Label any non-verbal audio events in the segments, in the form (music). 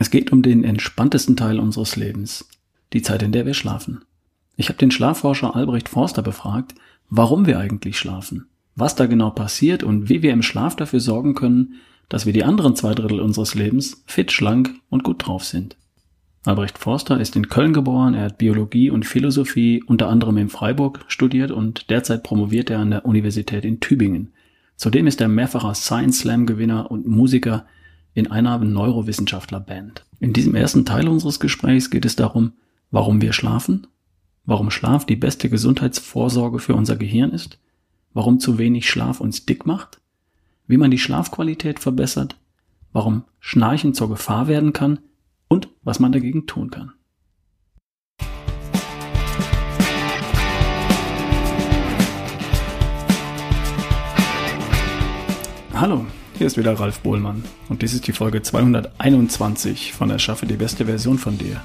Es geht um den entspanntesten Teil unseres Lebens, die Zeit, in der wir schlafen. Ich habe den Schlafforscher Albrecht Forster befragt, warum wir eigentlich schlafen, was da genau passiert und wie wir im Schlaf dafür sorgen können, dass wir die anderen zwei Drittel unseres Lebens fit, schlank und gut drauf sind. Albrecht Forster ist in Köln geboren, er hat Biologie und Philosophie unter anderem in Freiburg studiert und derzeit promoviert er an der Universität in Tübingen. Zudem ist er mehrfacher Science Slam Gewinner und Musiker in einer Neurowissenschaftler-Band. In diesem ersten Teil unseres Gesprächs geht es darum, warum wir schlafen, warum Schlaf die beste Gesundheitsvorsorge für unser Gehirn ist, warum zu wenig Schlaf uns dick macht, wie man die Schlafqualität verbessert, warum Schnarchen zur Gefahr werden kann und was man dagegen tun kann. Hallo, hier ist wieder Ralf Bohlmann und dies ist die Folge 221 von Erschaffe die beste Version von dir.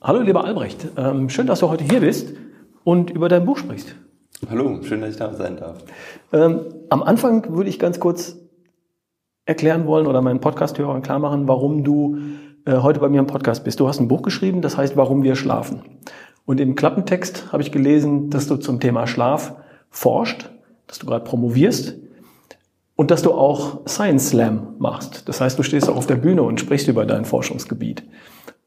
Hallo lieber Albrecht, ähm, schön, dass du heute hier bist und über dein Buch sprichst. Hallo, schön, dass ich da sein darf. Ähm, am Anfang würde ich ganz kurz erklären wollen oder meinen Podcast-Hörern klar machen, warum du äh, heute bei mir im Podcast bist. Du hast ein Buch geschrieben, das heißt Warum wir schlafen. Und im Klappentext habe ich gelesen, dass du zum Thema Schlaf forscht, dass du gerade promovierst und dass du auch Science Slam machst. Das heißt, du stehst auch auf der Bühne und sprichst über dein Forschungsgebiet.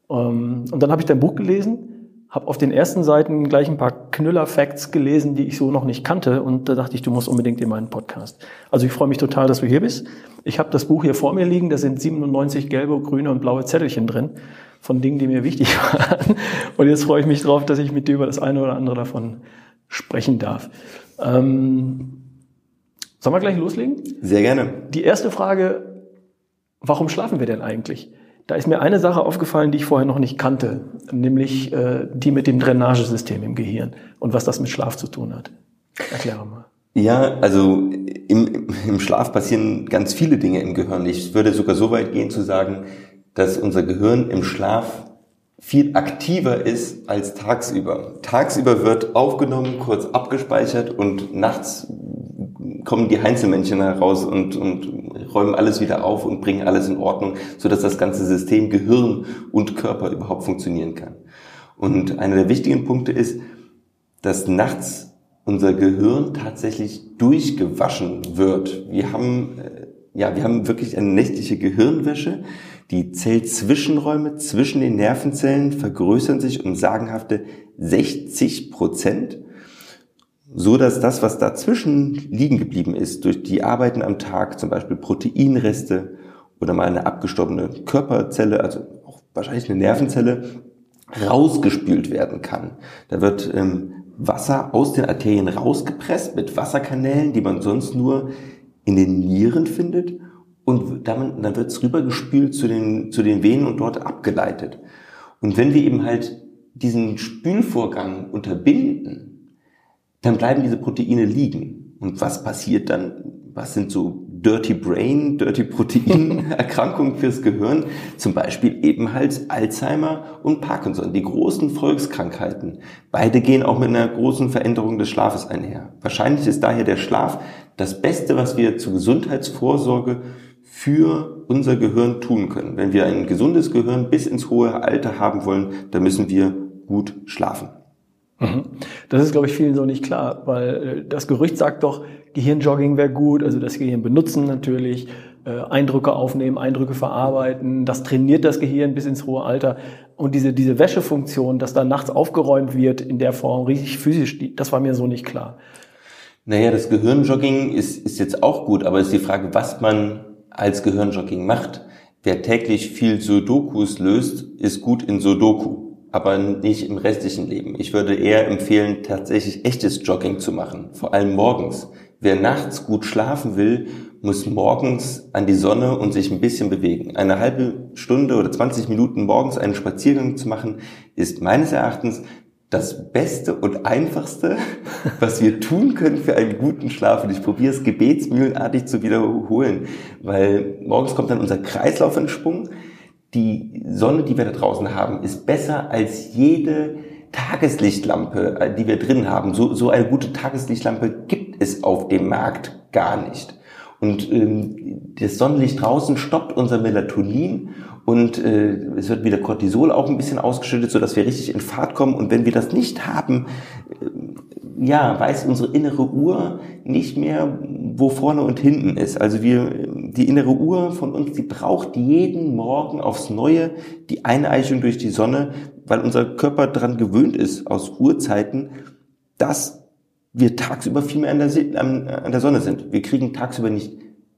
Ähm, und dann habe ich dein Buch gelesen habe auf den ersten Seiten gleich ein paar Knüller-Facts gelesen, die ich so noch nicht kannte. Und da dachte ich, du musst unbedingt in meinen Podcast. Also ich freue mich total, dass du hier bist. Ich habe das Buch hier vor mir liegen. Da sind 97 gelbe, grüne und blaue Zettelchen drin von Dingen, die mir wichtig (laughs) waren. Und jetzt freue ich mich drauf, dass ich mit dir über das eine oder andere davon sprechen darf. Ähm, sollen wir gleich loslegen? Sehr gerne. Die erste Frage, warum schlafen wir denn eigentlich? Da ist mir eine Sache aufgefallen, die ich vorher noch nicht kannte, nämlich äh, die mit dem Drainagesystem im Gehirn und was das mit Schlaf zu tun hat. Erkläre mal. Ja, also im, im Schlaf passieren ganz viele Dinge im Gehirn. Ich würde sogar so weit gehen zu sagen, dass unser Gehirn im Schlaf viel aktiver ist als tagsüber. Tagsüber wird aufgenommen, kurz abgespeichert und nachts kommen die Heinzelmännchen heraus und, und räumen alles wieder auf und bringen alles in Ordnung, sodass das ganze System Gehirn und Körper überhaupt funktionieren kann. Und einer der wichtigen Punkte ist, dass nachts unser Gehirn tatsächlich durchgewaschen wird. Wir haben, äh, ja, wir haben wirklich eine nächtliche Gehirnwäsche. Die Zellzwischenräume zwischen den Nervenzellen vergrößern sich um sagenhafte 60 Prozent so dass das, was dazwischen liegen geblieben ist, durch die Arbeiten am Tag, zum Beispiel Proteinreste oder mal eine abgestorbene Körperzelle, also auch wahrscheinlich eine Nervenzelle, rausgespült werden kann. Da wird ähm, Wasser aus den Arterien rausgepresst mit Wasserkanälen, die man sonst nur in den Nieren findet und dann, dann wird es rübergespült zu den, zu den Venen und dort abgeleitet. Und wenn wir eben halt diesen Spülvorgang unterbinden, dann bleiben diese Proteine liegen. Und was passiert dann? Was sind so Dirty Brain, Dirty Protein (laughs) Erkrankungen fürs Gehirn? Zum Beispiel eben halt Alzheimer und Parkinson, die großen Volkskrankheiten. Beide gehen auch mit einer großen Veränderung des Schlafes einher. Wahrscheinlich ist daher der Schlaf das Beste, was wir zur Gesundheitsvorsorge für unser Gehirn tun können. Wenn wir ein gesundes Gehirn bis ins hohe Alter haben wollen, dann müssen wir gut schlafen. Mhm. Das ist, glaube ich, vielen so nicht klar, weil äh, das Gerücht sagt doch, Gehirnjogging wäre gut, also das Gehirn benutzen natürlich, äh, Eindrücke aufnehmen, Eindrücke verarbeiten, das trainiert das Gehirn bis ins hohe Alter. Und diese, diese Wäschefunktion, dass da nachts aufgeräumt wird in der Form, riesig physisch, das war mir so nicht klar. Naja, das Gehirnjogging ist, ist jetzt auch gut, aber es ist die Frage, was man als Gehirnjogging macht. Wer täglich viel Sudokus löst, ist gut in Sudoku aber nicht im restlichen Leben. Ich würde eher empfehlen, tatsächlich echtes Jogging zu machen, vor allem morgens. Wer nachts gut schlafen will, muss morgens an die Sonne und sich ein bisschen bewegen. Eine halbe Stunde oder 20 Minuten morgens einen Spaziergang zu machen, ist meines Erachtens das Beste und Einfachste, (laughs) was wir tun können für einen guten Schlaf. Und ich probiere es gebetsmühlenartig zu wiederholen, weil morgens kommt dann unser Kreislauf in Schwung die Sonne, die wir da draußen haben, ist besser als jede Tageslichtlampe, äh, die wir drin haben. So, so eine gute Tageslichtlampe gibt es auf dem Markt gar nicht. Und ähm, das Sonnenlicht draußen stoppt unser Melatonin und äh, es wird wieder Cortisol auch ein bisschen ausgeschüttet, so dass wir richtig in Fahrt kommen. Und wenn wir das nicht haben, äh, ja, weiß unsere innere Uhr nicht mehr, wo vorne und hinten ist. Also wir, die innere Uhr von uns, die braucht jeden Morgen aufs Neue die Eineichung durch die Sonne, weil unser Körper daran gewöhnt ist, aus Urzeiten, dass wir tagsüber viel mehr an der, an der Sonne sind. Wir kriegen tagsüber nicht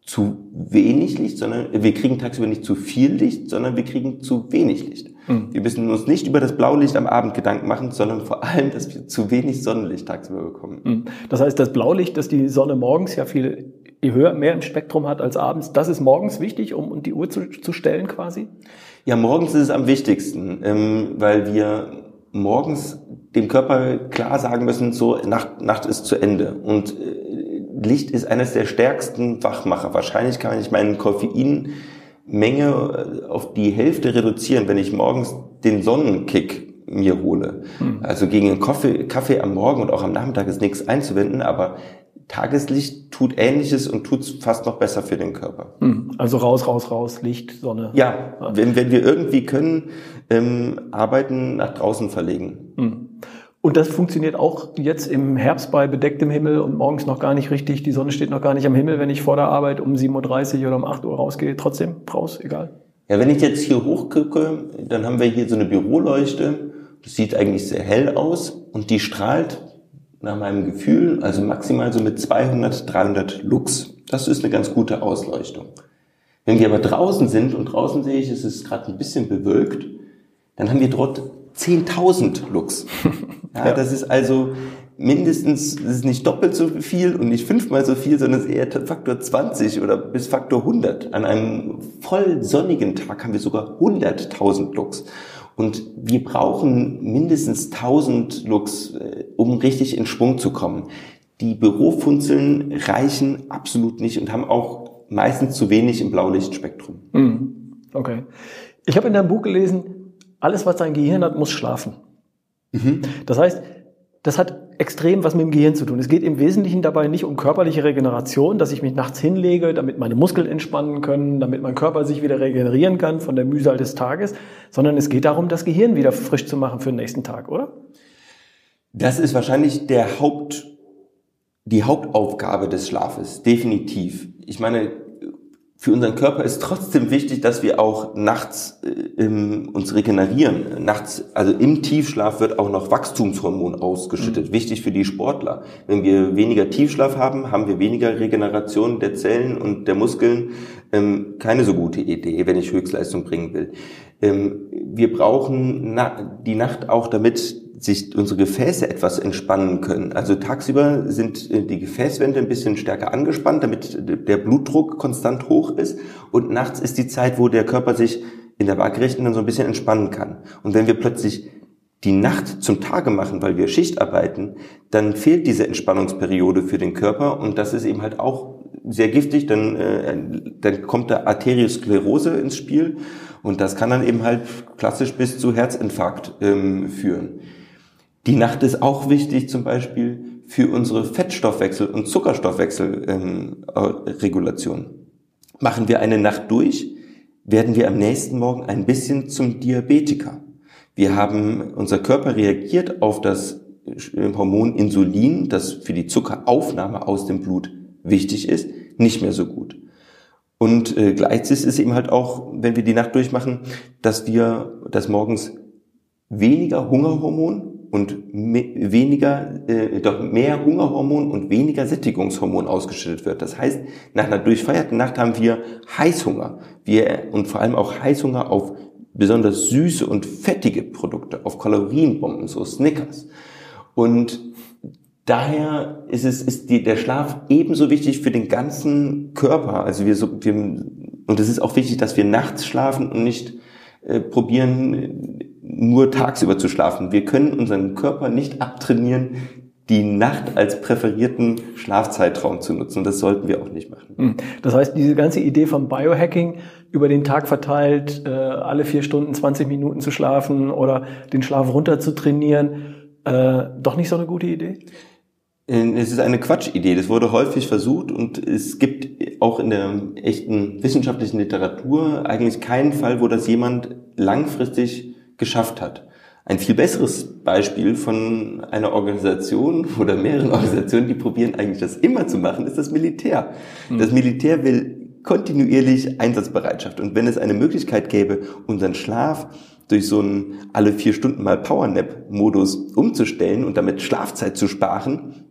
zu wenig Licht, sondern wir kriegen tagsüber nicht zu viel Licht, sondern wir kriegen zu wenig Licht. Mhm. Wir müssen uns nicht über das Blaulicht am Abend Gedanken machen, sondern vor allem, dass wir zu wenig Sonnenlicht tagsüber bekommen. Mhm. Das heißt, das Blaulicht, das die Sonne morgens ja viel höher, mehr im Spektrum hat als abends, das ist morgens wichtig, um die Uhr zu, zu stellen quasi? Ja, morgens ist es am wichtigsten, ähm, weil wir morgens dem Körper klar sagen müssen, so Nacht, Nacht ist zu Ende. Und äh, Licht ist eines der stärksten Wachmacher. Wahrscheinlich kann ich meine Koffeinmenge äh, auf die Hälfte reduzieren, wenn ich morgens den Sonnenkick mir hole. Hm. Also gegen einen Kaffee, Kaffee am Morgen und auch am Nachmittag ist nichts einzuwenden, aber Tageslicht tut Ähnliches und tut es fast noch besser für den Körper. Hm. Also raus, raus, raus, Licht, Sonne. Ja, wenn, wenn wir irgendwie können, ähm, Arbeiten nach draußen verlegen. Hm. Und das funktioniert auch jetzt im Herbst bei bedecktem Himmel und morgens noch gar nicht richtig. Die Sonne steht noch gar nicht am Himmel, wenn ich vor der Arbeit um 7.30 Uhr oder um 8 Uhr rausgehe. Trotzdem raus, egal. Ja, wenn ich jetzt hier hochgucke, dann haben wir hier so eine Büroleuchte. Das sieht eigentlich sehr hell aus und die strahlt nach meinem Gefühl, also maximal so mit 200, 300 Lux. Das ist eine ganz gute Ausleuchtung. Wenn wir aber draußen sind und draußen sehe ich, es ist gerade ein bisschen bewölkt, dann haben wir dort 10.000 Lux. (laughs) Ja, ja, Das ist also mindestens, das ist nicht doppelt so viel und nicht fünfmal so viel, sondern es ist eher Faktor 20 oder bis Faktor 100. An einem voll sonnigen Tag haben wir sogar 100.000 Lux. Und wir brauchen mindestens 1000 Lux, äh, um richtig in Schwung zu kommen. Die Bürofunzeln reichen absolut nicht und haben auch meistens zu wenig im Blaulichtspektrum. Mhm. Okay. Ich habe in deinem Buch gelesen, alles, was dein Gehirn hat, muss schlafen. Mhm. Das heißt, das hat extrem was mit dem Gehirn zu tun. Es geht im Wesentlichen dabei nicht um körperliche Regeneration, dass ich mich nachts hinlege, damit meine Muskeln entspannen können, damit mein Körper sich wieder regenerieren kann von der Mühsal des Tages, sondern es geht darum, das Gehirn wieder frisch zu machen für den nächsten Tag, oder? Das ist wahrscheinlich der Haupt, die Hauptaufgabe des Schlafes, definitiv. Ich meine, für unseren Körper ist trotzdem wichtig, dass wir auch nachts äh, uns regenerieren. Nachts, also im Tiefschlaf wird auch noch Wachstumshormon ausgeschüttet. Mhm. Wichtig für die Sportler. Wenn wir weniger Tiefschlaf haben, haben wir weniger Regeneration der Zellen und der Muskeln. Ähm, keine so gute Idee, wenn ich Höchstleistung bringen will. Ähm, wir brauchen na die Nacht auch, damit sich unsere Gefäße etwas entspannen können. Also tagsüber sind äh, die Gefäßwände ein bisschen stärker angespannt, damit der Blutdruck konstant hoch ist. Und nachts ist die Zeit, wo der Körper sich in der Waagrechten dann so ein bisschen entspannen kann. Und wenn wir plötzlich die Nacht zum Tage machen, weil wir Schicht arbeiten, dann fehlt diese Entspannungsperiode für den Körper und das ist eben halt auch sehr giftig, dann, äh, dann kommt da Arteriosklerose ins Spiel und das kann dann eben halt klassisch bis zu Herzinfarkt ähm, führen. Die Nacht ist auch wichtig zum Beispiel für unsere Fettstoffwechsel- und Zuckerstoffwechselregulation. Ähm, Machen wir eine Nacht durch, werden wir am nächsten Morgen ein bisschen zum Diabetiker. Wir haben, unser Körper reagiert auf das äh, Hormon Insulin, das für die Zuckeraufnahme aus dem Blut wichtig ist, nicht mehr so gut. Und äh, gleichzeitig ist eben halt auch, wenn wir die Nacht durchmachen, dass wir, dass morgens weniger Hungerhormon und weniger, äh, doch mehr Hungerhormon und weniger Sättigungshormon ausgeschüttet wird. Das heißt, nach einer durchfeierten Nacht haben wir Heißhunger. Wir, und vor allem auch Heißhunger auf besonders süße und fettige Produkte, auf Kalorienbomben, so Snickers. Und daher ist es, ist die, der Schlaf ebenso wichtig für den ganzen Körper. Also wir so, wir, und es ist auch wichtig, dass wir nachts schlafen und nicht äh, probieren, nur tagsüber zu schlafen. Wir können unseren Körper nicht abtrainieren, die Nacht als präferierten Schlafzeitraum zu nutzen. Das sollten wir auch nicht machen. Hm. Das heißt, diese ganze Idee vom Biohacking über den Tag verteilt, äh, alle vier Stunden 20 Minuten zu schlafen oder den Schlaf runter zu trainieren, äh, doch nicht so eine gute Idee? Äh, es ist eine Quatschidee. Das wurde häufig versucht und es gibt auch in der echten wissenschaftlichen Literatur eigentlich keinen Fall, wo das jemand langfristig geschafft hat. Ein viel besseres Beispiel von einer Organisation (laughs) oder mehreren Organisationen, die probieren eigentlich das immer zu machen, ist das Militär. Hm. Das Militär will kontinuierlich Einsatzbereitschaft. Und wenn es eine Möglichkeit gäbe, unseren Schlaf durch so einen alle vier Stunden mal Powernap-Modus umzustellen und damit Schlafzeit zu sparen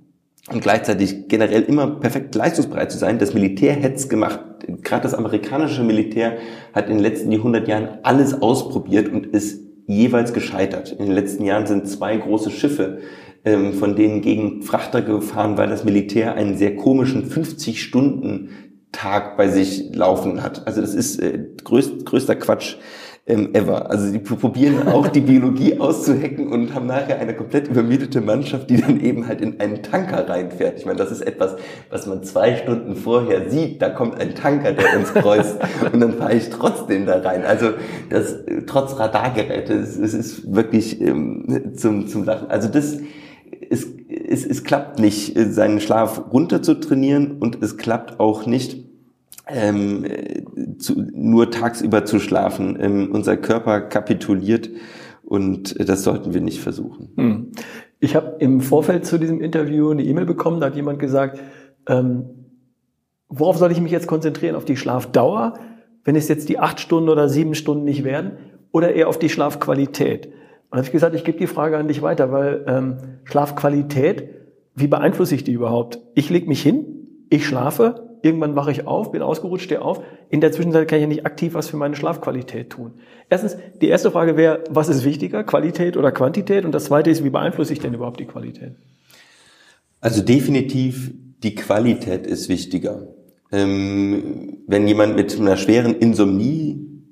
und gleichzeitig generell immer perfekt leistungsbereit zu sein, das Militär hätte es gemacht. Gerade das amerikanische Militär hat in den letzten 100 Jahren alles ausprobiert und ist jeweils gescheitert. In den letzten Jahren sind zwei große Schiffe ähm, von denen gegen Frachter gefahren, weil das Militär einen sehr komischen 50 Stunden Tag bei sich laufen hat. Also das ist äh, größt, größter Quatsch ähm, ever. Also die probieren auch die Biologie auszuhacken und haben nachher eine komplett übermietete Mannschaft, die dann eben halt in einen Tanker reinfährt. Ich meine, das ist etwas, was man zwei Stunden vorher sieht. Da kommt ein Tanker, der uns kreuzt (laughs) und dann fahre ich trotzdem da rein. Also das trotz Radargeräte, es, es ist wirklich ähm, zum, zum Lachen. Also das es, es, es klappt nicht, seinen Schlaf runter zu trainieren und es klappt auch nicht, ähm, zu, nur tagsüber zu schlafen. Ähm, unser Körper kapituliert und das sollten wir nicht versuchen. Hm. Ich habe im Vorfeld zu diesem Interview eine E-Mail bekommen, da hat jemand gesagt, ähm, worauf soll ich mich jetzt konzentrieren? Auf die Schlafdauer, wenn es jetzt die acht Stunden oder sieben Stunden nicht werden, oder eher auf die Schlafqualität? Und habe ich gesagt, ich gebe die Frage an dich weiter, weil ähm, Schlafqualität, wie beeinflusse ich die überhaupt? Ich lege mich hin, ich schlafe, Irgendwann wache ich auf, bin ausgerutscht, stehe auf. In der Zwischenzeit kann ich ja nicht aktiv was für meine Schlafqualität tun. Erstens, die erste Frage wäre, was ist wichtiger, Qualität oder Quantität? Und das zweite ist, wie beeinflusse ich denn überhaupt die Qualität? Also definitiv die Qualität ist wichtiger. Ähm, wenn jemand mit einer schweren Insomnie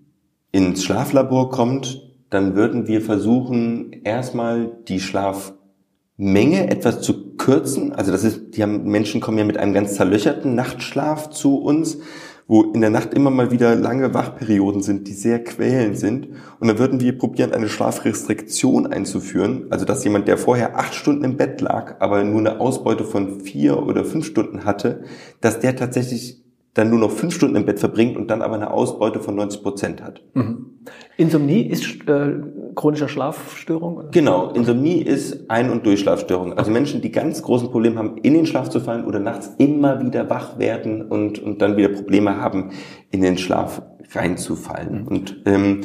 ins Schlaflabor kommt, dann würden wir versuchen, erstmal die Schlafmenge etwas zu kürzen. Also das ist, die haben, Menschen kommen ja mit einem ganz zerlöcherten Nachtschlaf zu uns, wo in der Nacht immer mal wieder lange Wachperioden sind, die sehr quälend sind. Und dann würden wir probieren, eine Schlafrestriktion einzuführen. Also dass jemand, der vorher acht Stunden im Bett lag, aber nur eine Ausbeute von vier oder fünf Stunden hatte, dass der tatsächlich dann nur noch fünf Stunden im Bett verbringt und dann aber eine Ausbeute von 90 Prozent hat. Mhm. Insomnie ist äh, chronischer Schlafstörung? Oder? Genau, Insomnie ist Ein- und Durchschlafstörung. Also Menschen, die ganz großen Probleme haben, in den Schlaf zu fallen oder nachts immer wieder wach werden und, und dann wieder Probleme haben, in den Schlaf reinzufallen. Mhm. Und ähm,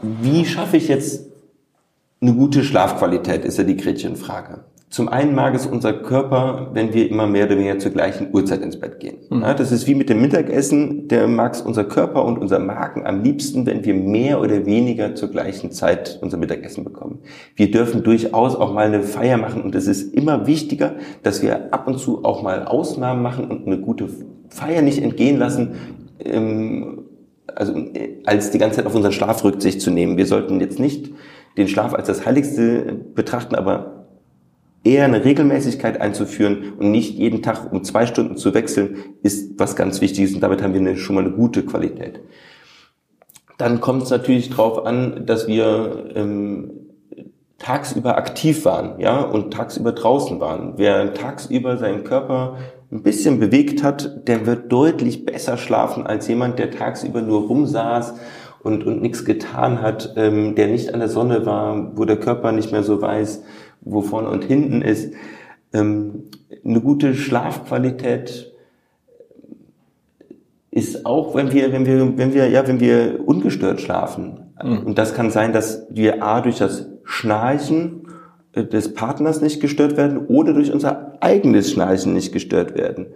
wie schaffe ich jetzt eine gute Schlafqualität, ist ja die Gretchenfrage. Zum einen mag es unser Körper, wenn wir immer mehr oder weniger zur gleichen Uhrzeit ins Bett gehen. Mhm. Ja, das ist wie mit dem Mittagessen. Der mag es unser Körper und unser Magen am liebsten, wenn wir mehr oder weniger zur gleichen Zeit unser Mittagessen bekommen. Wir dürfen durchaus auch mal eine Feier machen und es ist immer wichtiger, dass wir ab und zu auch mal Ausnahmen machen und eine gute Feier nicht entgehen lassen, ähm, also äh, als die ganze Zeit auf unseren Schlaf Rücksicht zu nehmen. Wir sollten jetzt nicht den Schlaf als das Heiligste betrachten, aber eher eine Regelmäßigkeit einzuführen und nicht jeden Tag um zwei Stunden zu wechseln, ist was ganz Wichtiges und damit haben wir eine, schon mal eine gute Qualität. Dann kommt es natürlich darauf an, dass wir ähm, tagsüber aktiv waren, ja, und tagsüber draußen waren. Wer tagsüber seinen Körper ein bisschen bewegt hat, der wird deutlich besser schlafen als jemand, der tagsüber nur rumsaß und, und nichts getan hat, ähm, der nicht an der Sonne war, wo der Körper nicht mehr so weiß, wo vorne und hinten ist. Ähm, eine gute Schlafqualität ist auch, wenn wir, wenn wir, wenn wir, ja, wenn wir ungestört schlafen. Mhm. Und das kann sein, dass wir A durch das Schnarchen äh, des Partners nicht gestört werden oder durch unser eigenes Schnarchen nicht gestört werden.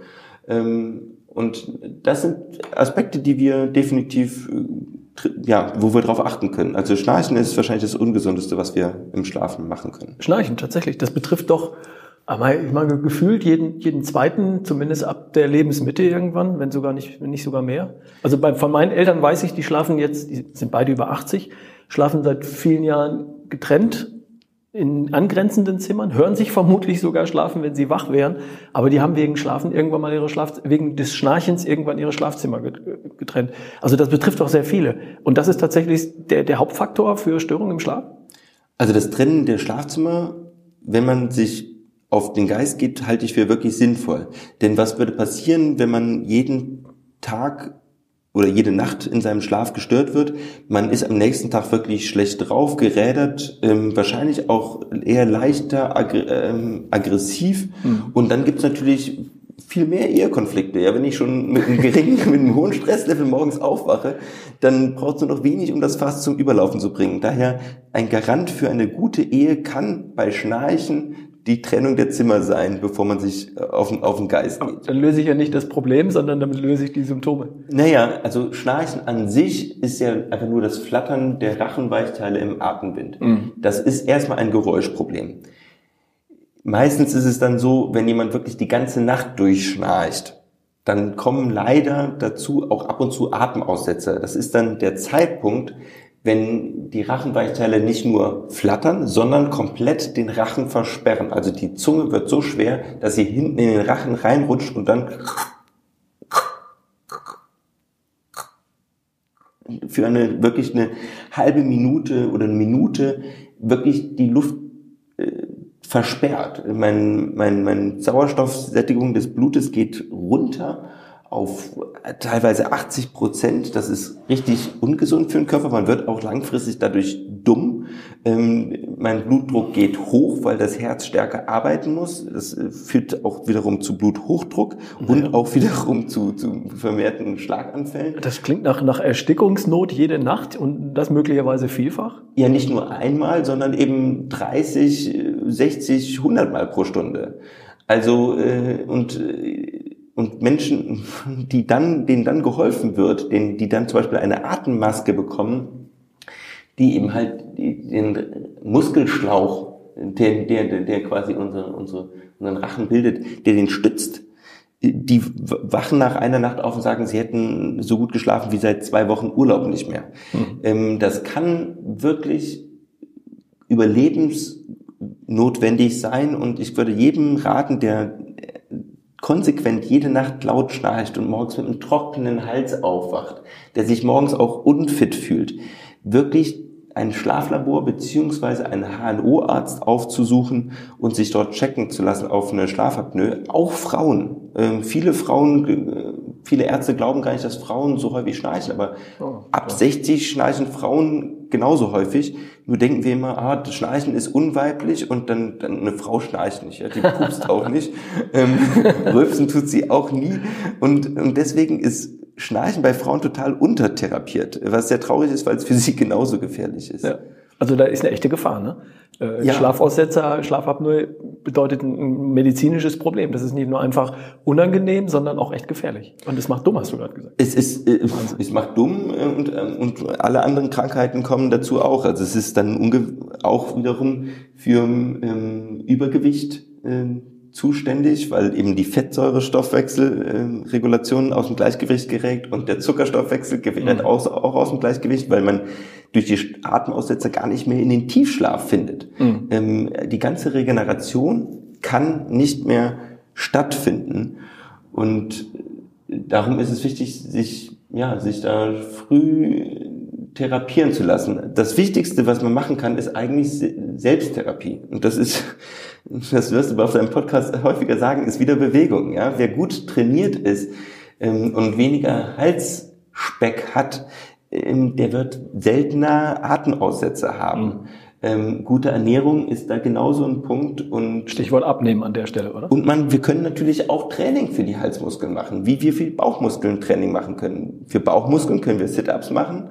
Ähm, und das sind Aspekte, die wir definitiv äh, ja, wo wir darauf achten können. Also Schnarchen ist wahrscheinlich das Ungesundeste, was wir im Schlafen machen können. Schnarchen, tatsächlich. Das betrifft doch, aber ich meine, gefühlt jeden, jeden zweiten, zumindest ab der Lebensmitte irgendwann, wenn sogar nicht, wenn nicht sogar mehr. Also bei, von meinen Eltern weiß ich, die schlafen jetzt, die sind beide über 80, schlafen seit vielen Jahren getrennt in angrenzenden Zimmern, hören sich vermutlich sogar schlafen, wenn sie wach wären, aber die haben wegen Schlafen irgendwann mal ihre Schlaf, wegen des Schnarchens irgendwann ihre Schlafzimmer getrennt. Also das betrifft auch sehr viele. Und das ist tatsächlich der, der Hauptfaktor für Störungen im Schlaf? Also das Trennen der Schlafzimmer, wenn man sich auf den Geist geht, halte ich für wirklich sinnvoll. Denn was würde passieren, wenn man jeden Tag oder jede Nacht in seinem Schlaf gestört wird. Man ist am nächsten Tag wirklich schlecht drauf, gerädert, ähm, wahrscheinlich auch eher leichter ag ähm, aggressiv. Mhm. Und dann gibt's natürlich viel mehr Ehekonflikte. Ja, wenn ich schon mit einem geringen, (laughs) mit einem hohen Stresslevel morgens aufwache, dann braucht es nur noch wenig, um das Fass zum Überlaufen zu bringen. Daher ein Garant für eine gute Ehe kann bei Schnarchen die Trennung der Zimmer sein, bevor man sich äh, auf den, auf den Geist geht. Dann löse ich ja nicht das Problem, sondern damit löse ich die Symptome. Naja, also Schnarchen an sich ist ja einfach nur das Flattern der Rachenweichteile im Atemwind. Mhm. Das ist erstmal ein Geräuschproblem. Meistens ist es dann so, wenn jemand wirklich die ganze Nacht durchschnarcht, dann kommen leider dazu auch ab und zu Atemaussetzer. Das ist dann der Zeitpunkt, wenn die Rachenweichteile nicht nur flattern, sondern komplett den Rachen versperren. Also die Zunge wird so schwer, dass sie hinten in den Rachen reinrutscht und dann für eine wirklich eine halbe Minute oder eine Minute wirklich die Luft äh, versperrt. Mein, mein, mein Sauerstoffsättigung des Blutes geht runter auf teilweise 80 Prozent. Das ist richtig ungesund für den Körper. Man wird auch langfristig dadurch dumm. Ähm, mein Blutdruck geht hoch, weil das Herz stärker arbeiten muss. Das äh, führt auch wiederum zu Bluthochdruck ja. und auch wiederum zu, zu vermehrten Schlaganfällen. Das klingt nach, nach Erstickungsnot jede Nacht und das möglicherweise vielfach? Ja, nicht nur einmal, sondern eben 30, 60, 100 Mal pro Stunde. Also äh, und äh, und Menschen, die dann, denen dann geholfen wird, denen, die dann zum Beispiel eine Atemmaske bekommen, die eben halt den Muskelschlauch, der, der, der quasi unsere, unsere, unseren Rachen bildet, der den stützt, die wachen nach einer Nacht auf und sagen, sie hätten so gut geschlafen wie seit zwei Wochen Urlaub nicht mehr. Mhm. Das kann wirklich überlebensnotwendig sein und ich würde jedem raten, der konsequent jede Nacht laut schnarcht und morgens mit einem trockenen Hals aufwacht, der sich morgens auch unfit fühlt, wirklich ein Schlaflabor beziehungsweise einen HNO-Arzt aufzusuchen und sich dort checken zu lassen auf eine Schlafapnoe. Auch Frauen. Ähm, viele Frauen, äh, viele Ärzte glauben gar nicht, dass Frauen so häufig schnarchen, aber oh, ab 60 schnarchen Frauen genauso häufig. Nur denken wir immer, ah, das Schnarchen ist unweiblich und dann, dann eine Frau schnarcht nicht, ja, die pupst auch (laughs) nicht. Ähm, Rülpsen tut sie auch nie. Und, und deswegen ist Schnarchen bei Frauen total untertherapiert, was sehr traurig ist, weil es für sie genauso gefährlich ist. Ja. Also da ist eine echte Gefahr, ne? Äh, ja. Schlafaussetzer, Schlafapnoe bedeutet ein medizinisches Problem. Das ist nicht nur einfach unangenehm, sondern auch echt gefährlich. Und es macht dumm, hast du gerade gesagt. Es ist, äh, es macht dumm und, ähm, und alle anderen Krankheiten kommen dazu auch. Also es ist dann auch wiederum für ähm, Übergewicht ähm, zuständig, weil eben die Fettsäurestoffwechselregulation äh, aus dem Gleichgewicht gerät und der Zuckerstoffwechsel gerät mhm. auch, auch aus dem Gleichgewicht, weil man durch die Atemaussetzer gar nicht mehr in den Tiefschlaf findet. Mhm. Ähm, die ganze Regeneration kann nicht mehr stattfinden und darum ist es wichtig, sich ja sich da früh therapieren zu lassen. Das Wichtigste, was man machen kann, ist eigentlich Selbsttherapie. Und das ist, (laughs) das wirst du auf deinem Podcast häufiger sagen, ist wieder Bewegung. Ja? Wer gut trainiert ist ähm, und weniger Halsspeck hat, der wird seltener Atemaussetzer haben. Mhm. Ähm, gute Ernährung ist da genauso ein Punkt und Stichwort abnehmen an der Stelle, oder? Und man, wir können natürlich auch Training für die Halsmuskeln machen, wie wir für Bauchmuskeln Training machen können. Für Bauchmuskeln können wir Sit-ups machen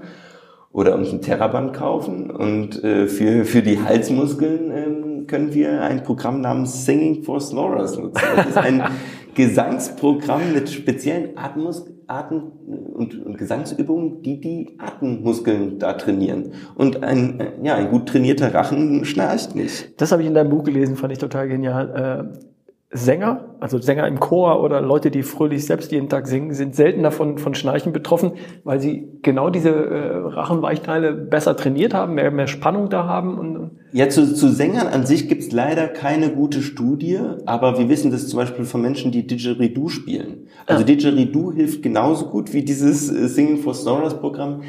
oder uns ein Terraband kaufen. Und äh, für, für die Halsmuskeln ähm, können wir ein Programm namens Singing for Snorers nutzen. Das ist ein (laughs) Gesangsprogramm mit speziellen Atemmus Atem- und, und Gesangsübungen, die die Atemmuskeln da trainieren. Und ein, äh, ja, ein gut trainierter Rachen schnarcht nicht. Das habe ich in deinem Buch gelesen, fand ich total genial. Äh Sänger, also Sänger im Chor oder Leute, die fröhlich selbst jeden Tag singen, sind selten davon von Schnarchen betroffen, weil sie genau diese äh, Rachenweichteile besser trainiert haben, mehr, mehr Spannung da haben. Und, ja, zu, zu Sängern an sich gibt's leider keine gute Studie, aber wir wissen das zum Beispiel von Menschen, die Didgeridoo spielen. Also ja. Didgeridoo hilft genauso gut wie dieses äh, Singing for Snorers Programm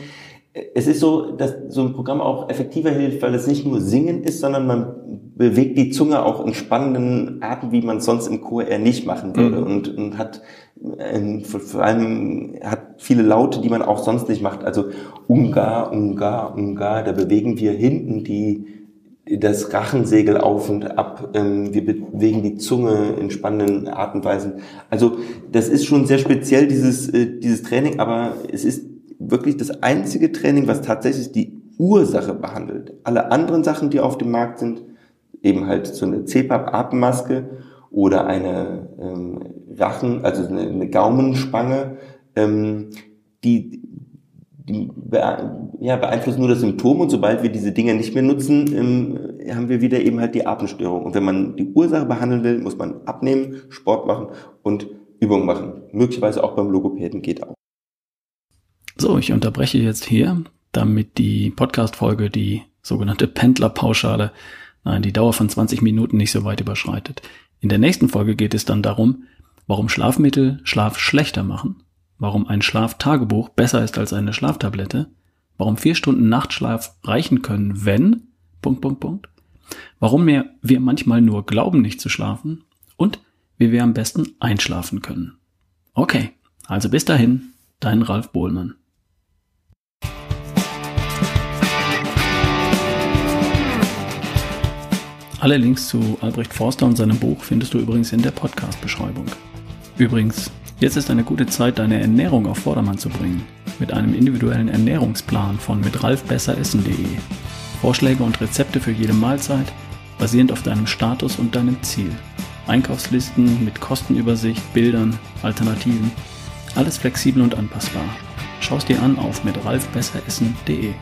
es ist so, dass so ein Programm auch effektiver hilft, weil es nicht nur Singen ist, sondern man bewegt die Zunge auch in spannenden Arten, wie man sonst im Chor eher nicht machen würde. Mhm. Und, und hat ähm, vor allem hat viele Laute, die man auch sonst nicht macht. Also Ungar, Ungar, Ungar, da bewegen wir hinten die das Rachensegel auf und ab. Ähm, wir bewegen die Zunge in spannenden Art und Weisen. Also das ist schon sehr speziell, dieses, äh, dieses Training, aber es ist wirklich das einzige Training, was tatsächlich die Ursache behandelt. Alle anderen Sachen, die auf dem Markt sind, eben halt so eine CPAP-Atemmaske oder eine ähm, Rachen, also eine, eine Gaumenspange, ähm, die, die ja, beeinflussen nur das Symptom und sobald wir diese Dinge nicht mehr nutzen, ähm, haben wir wieder eben halt die Atemstörung. Und wenn man die Ursache behandeln will, muss man abnehmen, Sport machen und Übungen machen. Möglicherweise auch beim Logopäden geht auch. So, ich unterbreche jetzt hier, damit die Podcast-Folge, die sogenannte Pendlerpauschale, nein, die Dauer von 20 Minuten nicht so weit überschreitet. In der nächsten Folge geht es dann darum, warum Schlafmittel Schlaf schlechter machen, warum ein Schlaftagebuch besser ist als eine Schlaftablette, warum vier Stunden Nachtschlaf reichen können, wenn, Punkt, Punkt, Punkt, warum wir, wir manchmal nur glauben, nicht zu schlafen und wie wir am besten einschlafen können. Okay, also bis dahin, dein Ralf Bohlmann. Alle Links zu Albrecht Forster und seinem Buch findest du übrigens in der Podcast-Beschreibung. Übrigens, jetzt ist eine gute Zeit, deine Ernährung auf Vordermann zu bringen. Mit einem individuellen Ernährungsplan von mitralfbesseressen.de. Vorschläge und Rezepte für jede Mahlzeit, basierend auf deinem Status und deinem Ziel. Einkaufslisten mit Kostenübersicht, Bildern, Alternativen. Alles flexibel und anpassbar. Schau es dir an auf mitralfbesseressen.de.